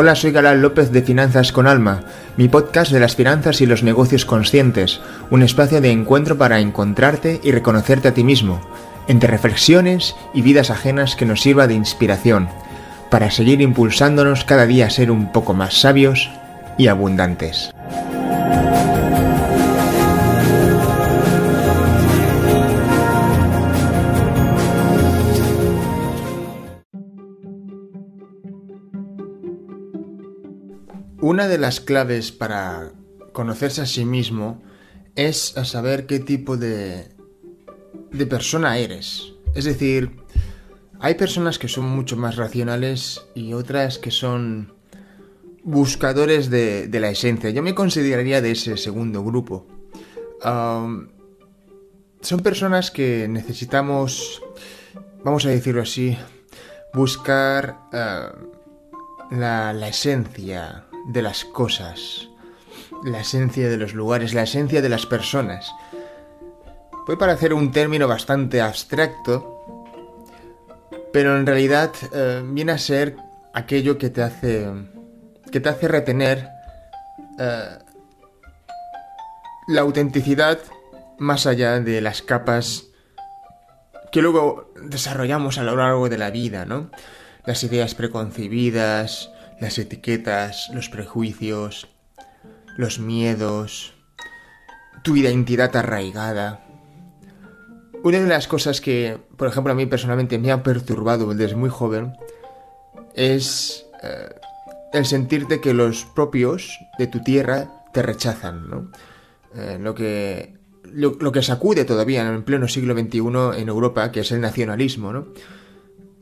Hola, soy Galán López de Finanzas con Alma, mi podcast de las finanzas y los negocios conscientes, un espacio de encuentro para encontrarte y reconocerte a ti mismo, entre reflexiones y vidas ajenas que nos sirva de inspiración, para seguir impulsándonos cada día a ser un poco más sabios y abundantes. Una de las claves para conocerse a sí mismo es a saber qué tipo de, de persona eres. Es decir, hay personas que son mucho más racionales y otras que son buscadores de, la esencia. Yo me consideraría de ese segundo grupo. son personas que necesitamos, vamos a decirlo así, buscar ah, la, la esencia, de las cosas, la esencia de los lugares, la esencia de las personas. Puede parecer un término bastante abstracto, pero en realidad eh, viene a ser aquello que te hace que te hace retener eh, la autenticidad más allá de las capas que luego desarrollamos a lo largo de la vida, ¿no? Las ideas preconcebidas, las etiquetas, los prejuicios, los miedos, tu identidad arraigada. Una de las cosas que, por ejemplo, a mí personalmente me ha perturbado desde muy joven es eh, el sentirte que los propios de tu tierra te rechazan, ¿no? Eh, lo que lo, que sacude todavía en pleno siglo XXI en Europa, que es el nacionalismo, ¿no?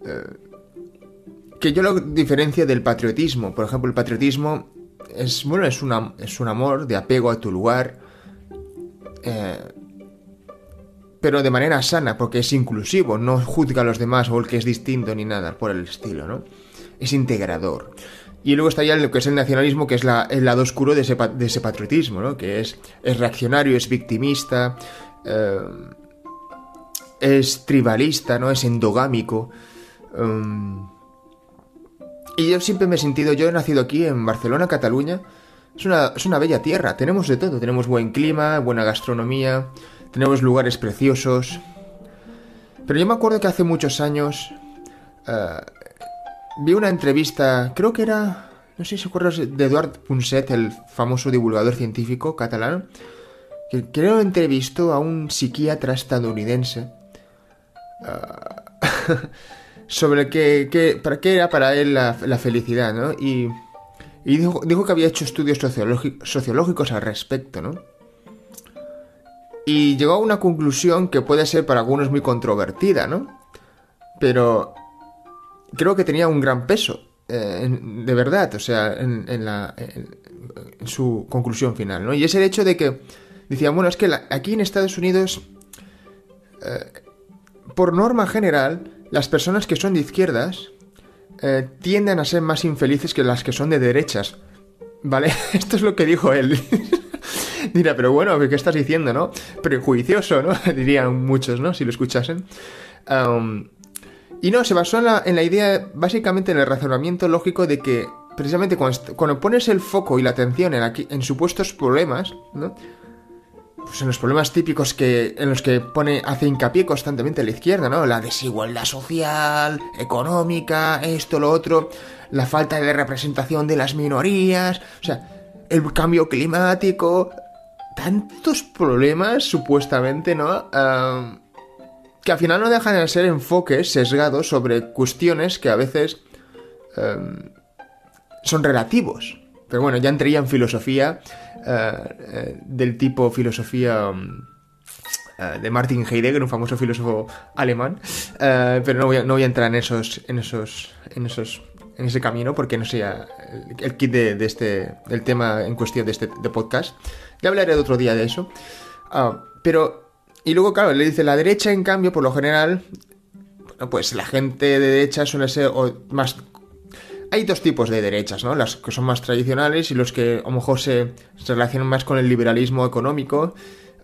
Eh, que yo lo diferencio del patriotismo. Por ejemplo, el patriotismo es, bueno, es, una, es un amor de apego a tu lugar, eh, pero de manera sana, porque es inclusivo, no juzga a los demás o el que es distinto ni nada por el estilo, ¿no? Es integrador. Y luego está ya lo que es el nacionalismo, que es el lado oscuro de ese, de ese patriotismo, ¿no? Que es, es reaccionario, es victimista, eh, es tribalista, ¿no? Es endogámico. Um, y yo siempre me he sentido, yo he nacido aquí en Barcelona, Cataluña. Es una, es una bella tierra, tenemos de todo, tenemos buen clima, buena gastronomía, tenemos lugares preciosos. Pero yo me acuerdo que hace muchos años eh, vi una entrevista, creo que era, no sé si acuerdas, de Eduard Punset, el famoso divulgador científico catalán, que creo entrevistó a un psiquiatra estadounidense. Uh, sobre qué, para qué era para él la, felicidad, ¿no? Y, dijo, que había hecho estudios sociológicos al respecto, ¿no? Y llegó a una conclusión que puede ser para algunos muy controvertida, ¿no? Pero creo que tenía un gran peso, eh, de verdad, o sea, en, la, en, su conclusión final, ¿no? Y es el hecho de que decía, bueno, es que aquí en Estados Unidos, eh, por norma general, las personas que son de izquierdas eh, tienden a ser más infelices que las que son de derechas. ¿Vale? Esto es lo que dijo él. Dirá, pero bueno, ¿qué estás diciendo, no? Prejuicioso, ¿no? Dirían muchos, ¿no? Si lo escuchasen. y no, se basó en la, en la, idea, básicamente en el razonamiento lógico de que precisamente cuando, pones el foco y la atención en, en supuestos problemas, ¿no? Pues en los problemas típicos que en los que pone hace hincapié constantemente la izquierda, ¿no? La desigualdad social, económica, esto, lo otro, la falta de representación de las minorías, o sea, el cambio climático, tantos problemas supuestamente, ¿no? que al final no dejan de ser enfoques sesgados sobre cuestiones que a veces em, son relativos. Pero bueno, ya entraría en filosofía eh, eh, del tipo filosofía mm, eh, de Martin Heidegger, un famoso filósofo alemán. pero no voy, a, no voy, a, entrar en esos, en esos, en esos, en ese camino porque no sea el, kit de, este, del tema en cuestión de este podcast. Ya hablaré otro día de eso. Ah, pero y luego claro le dice la derecha en cambio por lo general pues la gente de derecha suele ser más hay dos tipos de derechas, ¿no? Las que son más tradicionales y los que a lo mejor se, relacionan más con el liberalismo económico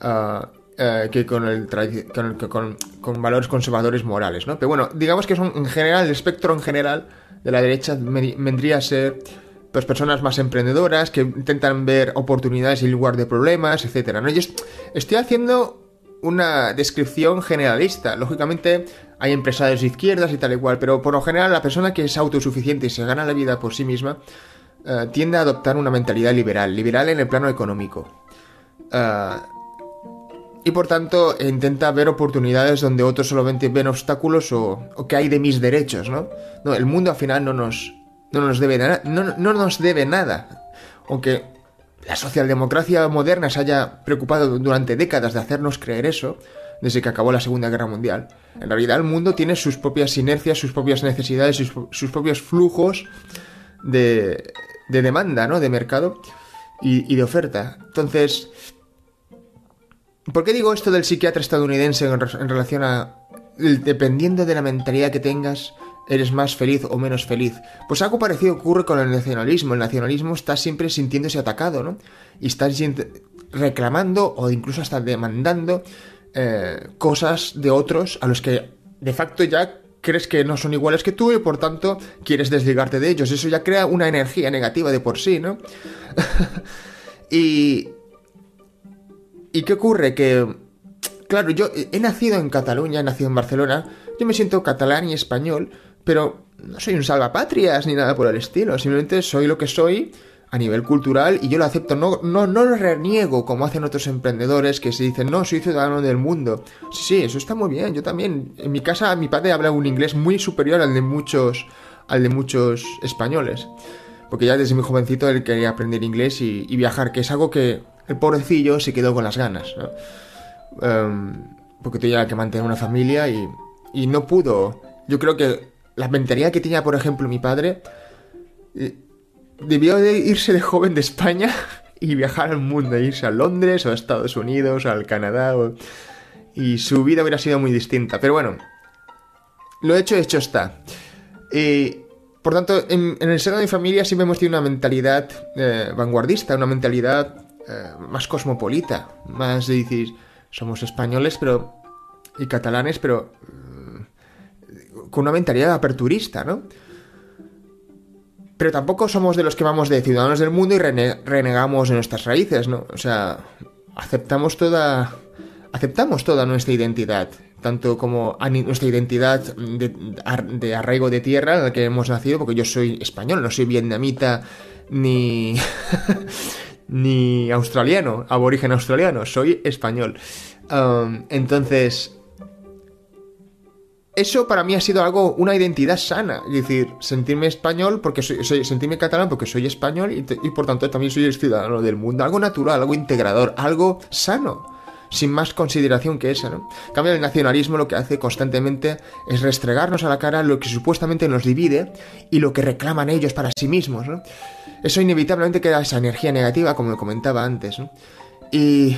ah, eh, que con, el con, valores conservadores morales, ¿no? Pero bueno, digamos que son en general, el espectro en general de la derecha vendría a ser pues personas más emprendedoras que intentan ver oportunidades en lugar de problemas, etcétera. ¿no? Yo estoy haciendo una descripción generalista. Lógicamente hay empresarios de izquierdas y tal y cual, pero por lo general la persona que es autosuficiente y se gana la vida por sí misma eh, tiende a adoptar una mentalidad liberal, liberal en el plano económico. Eh, y por tanto intenta ver oportunidades donde otros solamente ven obstáculos o, que hay de mis derechos, ¿no? El mundo al final no nos, no nos debe, no, no nos debe nada. Aunque la socialdemocracia moderna se haya preocupado durante décadas de hacernos creer eso, desde que acabó la Segunda Guerra Mundial. En realidad el mundo tiene sus propias inercias, sus propias necesidades, sus, propios flujos de, de, demanda, ¿no? De mercado y, de oferta. Entonces, ¿por qué digo esto del psiquiatra estadounidense en, en relación a... Dependiendo de la mentalidad que tengas, eres más feliz o menos feliz. Pues algo parecido ocurre con el nacionalismo. El nacionalismo está siempre sintiéndose atacado, ¿no? Y está reclamando o incluso hasta demandando eh, cosas de otros a los que de facto ya crees que no son iguales que tú y por tanto quieres desligarte de ellos. Eso ya crea una energía negativa de por sí, ¿no? y... ¿Y qué ocurre? Que... Claro, yo he nacido en Cataluña, he nacido en Barcelona, yo me siento catalán y español, pero no soy un salvapatrias ni nada por el estilo. Simplemente soy lo que soy a nivel cultural y yo lo acepto. No, no, no lo reniego como hacen otros emprendedores que se dicen, no, soy ciudadano del mundo. Sí, sí, eso está muy bien. Yo también. En mi casa, mi padre habla un inglés muy superior al de muchos, al de muchos españoles. Porque ya desde muy jovencito él quería aprender inglés y, viajar, que es algo que el pobrecillo se quedó con las ganas. ¿no? Em, porque tenía que mantener una familia y, y no pudo. Yo creo que la mentalidad que tenía, por ejemplo, mi padre, eh, debió de irse de joven de España y viajar al mundo, irse a Londres o a Estados Unidos, al Canadá, y su vida hubiera sido muy distinta. Pero bueno, lo hecho, hecho está. por tanto, en, el seno de mi familia siempre hemos tenido una mentalidad eh, vanguardista, una mentalidad eh, más cosmopolita, más de decir, somos españoles pero y catalanes, pero con una mentalidad aperturista, ¿no? Pero tampoco somos de los que vamos de ciudadanos del mundo y renegamos de nuestras raíces, ¿no? O sea, aceptamos toda. Aceptamos toda nuestra identidad, tanto como nuestra identidad de, arraigo de tierra en la que hemos nacido, porque yo soy español, no soy vietnamita ni. ni australiano, aborigen australiano, soy español. Um, entonces, eso para mí ha sido algo, una identidad sana. Es decir, sentirme español porque soy, sentirme catalán porque soy español y, por tanto también soy ciudadano del mundo. Algo natural, algo integrador, algo sano. Sin más consideración que esa, ¿no? En cambio, el nacionalismo lo que hace constantemente es restregarnos a la cara lo que supuestamente nos divide y lo que reclaman ellos para sí mismos, ¿no? Eso inevitablemente queda esa energía negativa, como comentaba antes, ¿no? Y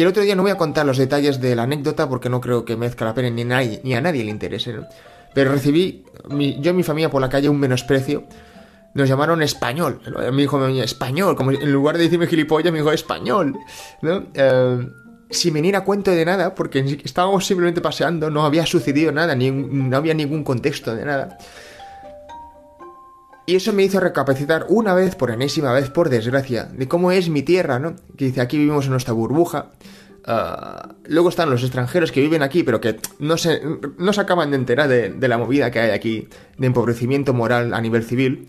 y el otro día no voy a contar los detalles de la anécdota porque no creo que merezca la pena ni, nadie, ni a nadie le interese. Pero recibí, yo y mi familia por la calle, un menosprecio. Nos llamaron español. Mi hijo me dijo español, como en lugar de decirme gilipollas, me dijo español, ¿no? Eh, sin venir a cuento de nada, porque estábamos simplemente paseando, no había sucedido nada, ni, no había ningún contexto de nada. Y eso me hizo recapacitar una vez, por enésima vez, por desgracia, de cómo es mi tierra, ¿no? Que dice, aquí vivimos en nuestra burbuja. Ah, luego están los extranjeros que viven aquí, pero que no se, no se acaban de enterar de, la movida que hay aquí, de empobrecimiento moral a nivel civil.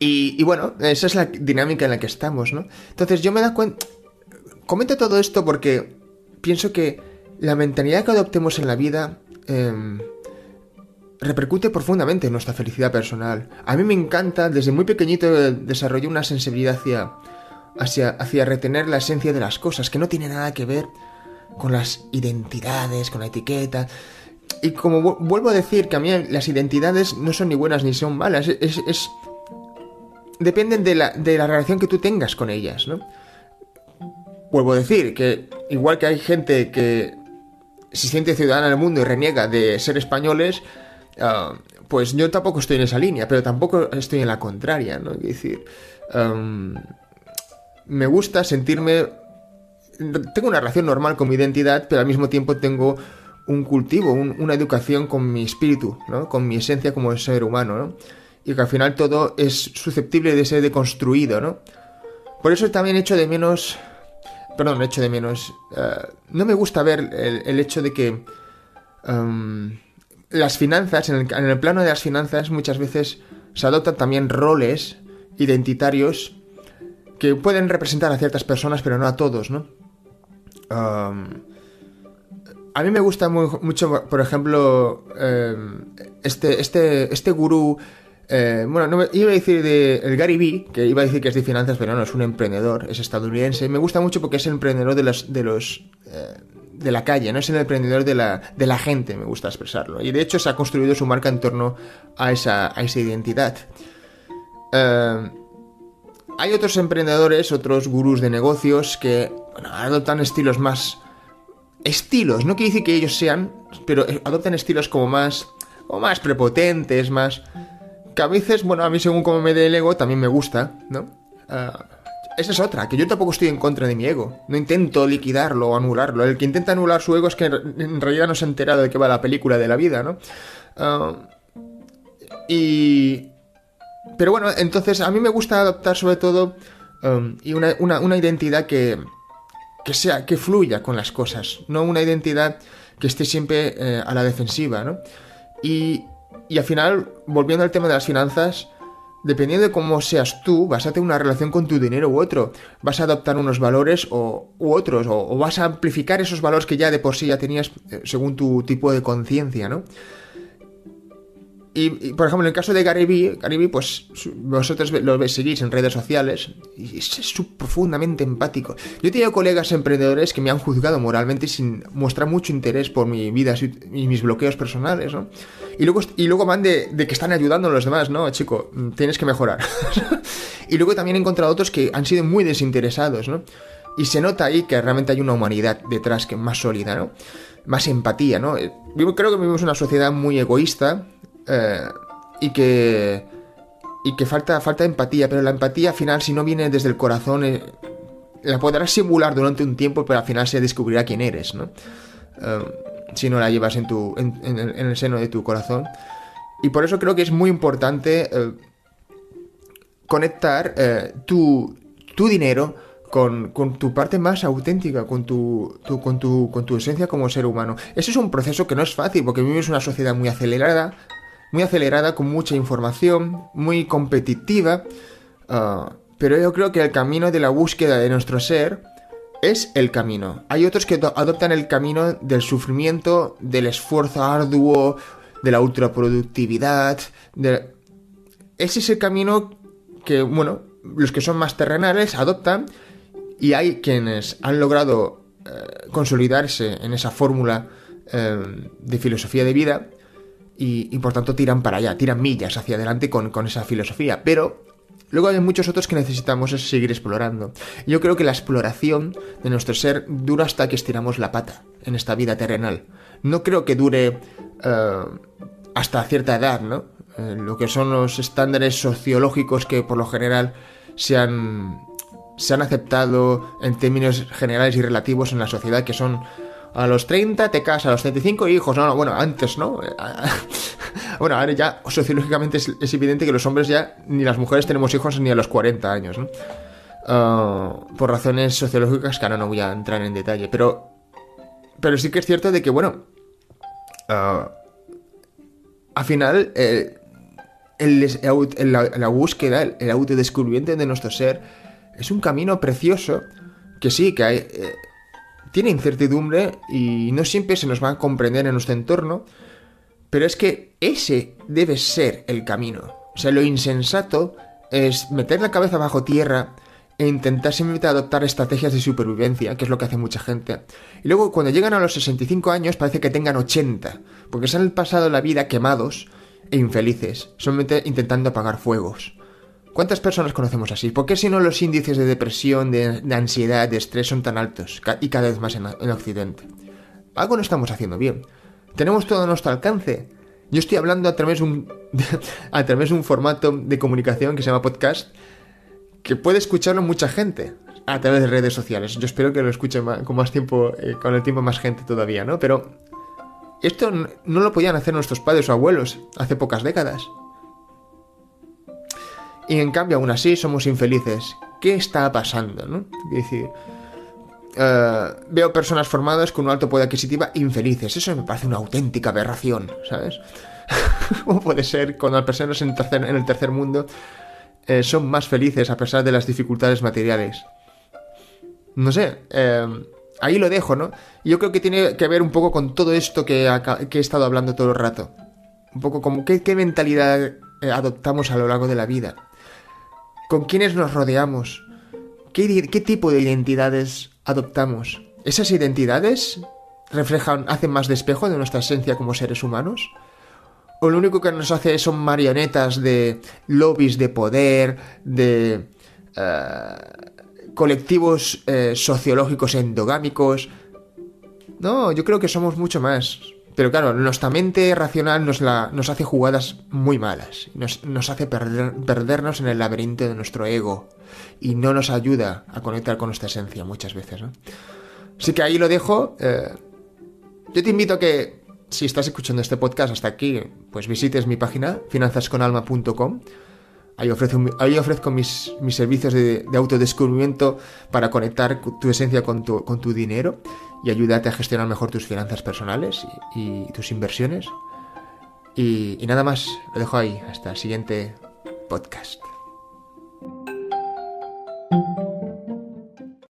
y, bueno, esa es la dinámica en la que estamos, ¿no? Entonces yo me da cuenta... Comento todo esto porque pienso que la mentalidad que adoptemos en la vida... Em, repercute profundamente en nuestra felicidad personal. A mí me encanta, desde muy pequeñito desarrollé una sensibilidad hacia, hacia, hacia retener la esencia de las cosas, que no tiene nada que ver con las identidades, con la etiqueta. Y como vuelvo a decir que a mí las identidades no son ni buenas ni son malas, es, es dependen de la, de la relación que tú tengas con ellas, ¿no? Vuelvo a decir que igual que hay gente que se siente ciudadana del mundo y reniega de ser españoles, Ah, pues yo tampoco estoy en esa línea, pero tampoco estoy en la contraria, ¿no? Es decir, me gusta sentirme... Tengo una relación normal con mi identidad, pero al mismo tiempo tengo un cultivo, una educación con mi espíritu, ¿no? Con mi esencia como ser humano, ¿no? y que al final todo es susceptible de ser deconstruido, ¿no? Por eso también echo de menos... Perdón, echo de menos... Eh, no me gusta ver el, hecho de que... las finanzas, en el, plano de las finanzas muchas veces se adoptan también roles identitarios que pueden representar a ciertas personas, pero no a todos, ¿no? a mí me gusta mucho, por ejemplo, em, este, este, este gurú. Eh, bueno, no, iba a decir de el Gary Vee, que iba a decir que es de finanzas, pero no, es un emprendedor, es estadounidense. Me gusta mucho porque es emprendedor de los, de los eh, de la calle, no es el emprendedor de la, de la gente, me gusta expresarlo. Y de hecho se ha construido su marca en torno a esa, a esa identidad. Eh, hay otros emprendedores, otros gurús de negocios que adoptan estilos más... Estilos, no quiere decir que ellos sean, pero adoptan estilos como más... o más prepotentes, más... Que a veces, bueno, a mí según como me dé el ego también me gusta, ¿no? Ah, esa es otra, que yo tampoco estoy en contra de mi ego. No intento liquidarlo o anularlo. El que intenta anular su ego es que en realidad no se ha enterado de qué va la película de la vida, ¿no? Ah, y, pero bueno, entonces a mí me gusta adoptar sobre todo um, y una, identidad que, que sea, que fluya con las cosas, no una identidad que esté siempre eh, a la defensiva, ¿no? Y, y al final, volviendo al tema de las finanzas, dependiendo de cómo seas tú, vas a tener una relación con tu dinero u otro. Vas a adoptar unos valores o, u otros, o, vas a amplificar esos valores que ya de por sí ya tenías eh, según tu tipo de conciencia, ¿no? Y, por ejemplo, en el caso de Gary Vee, pues vosotros lo seguís en redes sociales y es, profundamente empático. Yo he tenido colegas emprendedores que me han juzgado moralmente sin mostrar mucho interés por mi vida y mis bloqueos personales, ¿no? Y luego, y luego van de, que están ayudando a los demás, ¿no? Chico, tienes que mejorar. y luego también he encontrado otros que han sido muy desinteresados, ¿no? Y se nota ahí que realmente hay una humanidad detrás que más sólida, ¿no? Más empatía, ¿no? Yo creo que vivimos una sociedad muy egoísta, eh, y que y que falta, falta empatía, pero la empatía al final si no viene desde el corazón eh, la podrás simular durante un tiempo, pero al final se descubrirá quién eres, ¿no? Eh, si no la llevas en, tu, en, el seno de tu corazón. Y por eso creo que es muy importante conectar tu, tu, dinero con, con, tu parte más auténtica, con tu, con, tu, con tu esencia como ser humano. Eso es un proceso que no es fácil, porque vivimos una sociedad muy acelerada, muy acelerada, con mucha información, muy competitiva, ah, pero yo creo que el camino de la búsqueda de nuestro ser es el camino. Hay otros que adoptan el camino del sufrimiento, del esfuerzo arduo, de la ultraproductividad. Ese es el camino que, bueno, los que son más terrenales adoptan y hay quienes han logrado eh, consolidarse en esa fórmula eh, de filosofía de vida y, por tanto tiran para allá, tiran millas hacia adelante con, esa filosofía. Pero luego hay muchos otros que necesitamos seguir explorando. Yo creo que la exploración de nuestro ser dura hasta que estiramos la pata en esta vida terrenal. No creo que dure eh, hasta cierta edad, ¿no? Eh, lo que son los estándares sociológicos que por lo general se han, se han aceptado en términos generales y relativos en la sociedad, que son a los 30 te casas, a los 35 hijos, no, no, bueno, antes, ¿no? bueno, ahora ya sociológicamente es, evidente que los hombres ya, ni las mujeres tenemos hijos ni a los 40 años, ¿no? Ah, por razones sociológicas que ahora no voy a entrar en detalle, pero, pero sí que es cierto de que, bueno, uh, al final, el, la, búsqueda, el, autodescubrimiento de nuestro ser, es un camino precioso que sí, que hay... Eh, tiene incertidumbre y no siempre se nos va a comprender en nuestro entorno, pero es que ese debe ser el camino. O sea, lo insensato es meter la cabeza bajo tierra e intentar simplemente adoptar estrategias de supervivencia, que es lo que hace mucha gente. Y luego cuando llegan a los 65 años parece que tengan 80, porque se han pasado la vida quemados e infelices, solamente intentando apagar fuegos. ¿Cuántas personas conocemos así? ¿Por qué si no los índices de depresión, de, ansiedad, de estrés son tan altos y cada vez más en, Occidente? Algo no estamos haciendo bien. Tenemos todo a nuestro alcance. Yo estoy hablando a través de un, formato de comunicación que se llama podcast, que puede escucharlo mucha gente a través de redes sociales. Yo espero que lo escuche con más tiempo, eh, con el tiempo más gente todavía, ¿no? Pero esto no lo podían hacer nuestros padres o abuelos hace pocas décadas. Y en cambio aún así somos infelices. ¿Qué está pasando? ¿no? Es decir, eh, veo personas formadas con un alto poder adquisitiva infelices. Eso me parece una auténtica aberración, ¿sabes? ¿Cómo puede ser cuando las personas en, el tercer mundo eh, son más felices a pesar de las dificultades materiales? No sé, eh, ahí lo dejo, ¿no? Yo creo que tiene que ver un poco con todo esto que, he estado hablando todo el rato. Un poco como qué, mentalidad adoptamos a lo largo de la vida. ¿Con quiénes nos rodeamos? ¿Qué, ¿Qué, tipo de identidades adoptamos? ¿Esas identidades reflejan, hacen más despejo de nuestra esencia como seres humanos? ¿O lo único que nos hace son marionetas de lobbies de poder, de eh, colectivos eh, sociológicos endogámicos? No, yo creo que somos mucho más. Pero claro, nuestra mente racional nos, la, nos hace jugadas muy malas. Nos, nos hace perdernos en el laberinto de nuestro ego. Y no nos ayuda a conectar con nuestra esencia muchas veces, ¿no? Así que ahí lo dejo. Eh, yo te invito a que, si estás escuchando este podcast hasta aquí, pues visites mi página, finanzasconalma.com. Ahí ofrezco, mis, servicios de, autodescubrimiento para conectar tu esencia con tu, dinero y ayudarte a gestionar mejor tus finanzas personales y, tus inversiones. Y nada más, lo dejo ahí. Hasta el siguiente podcast.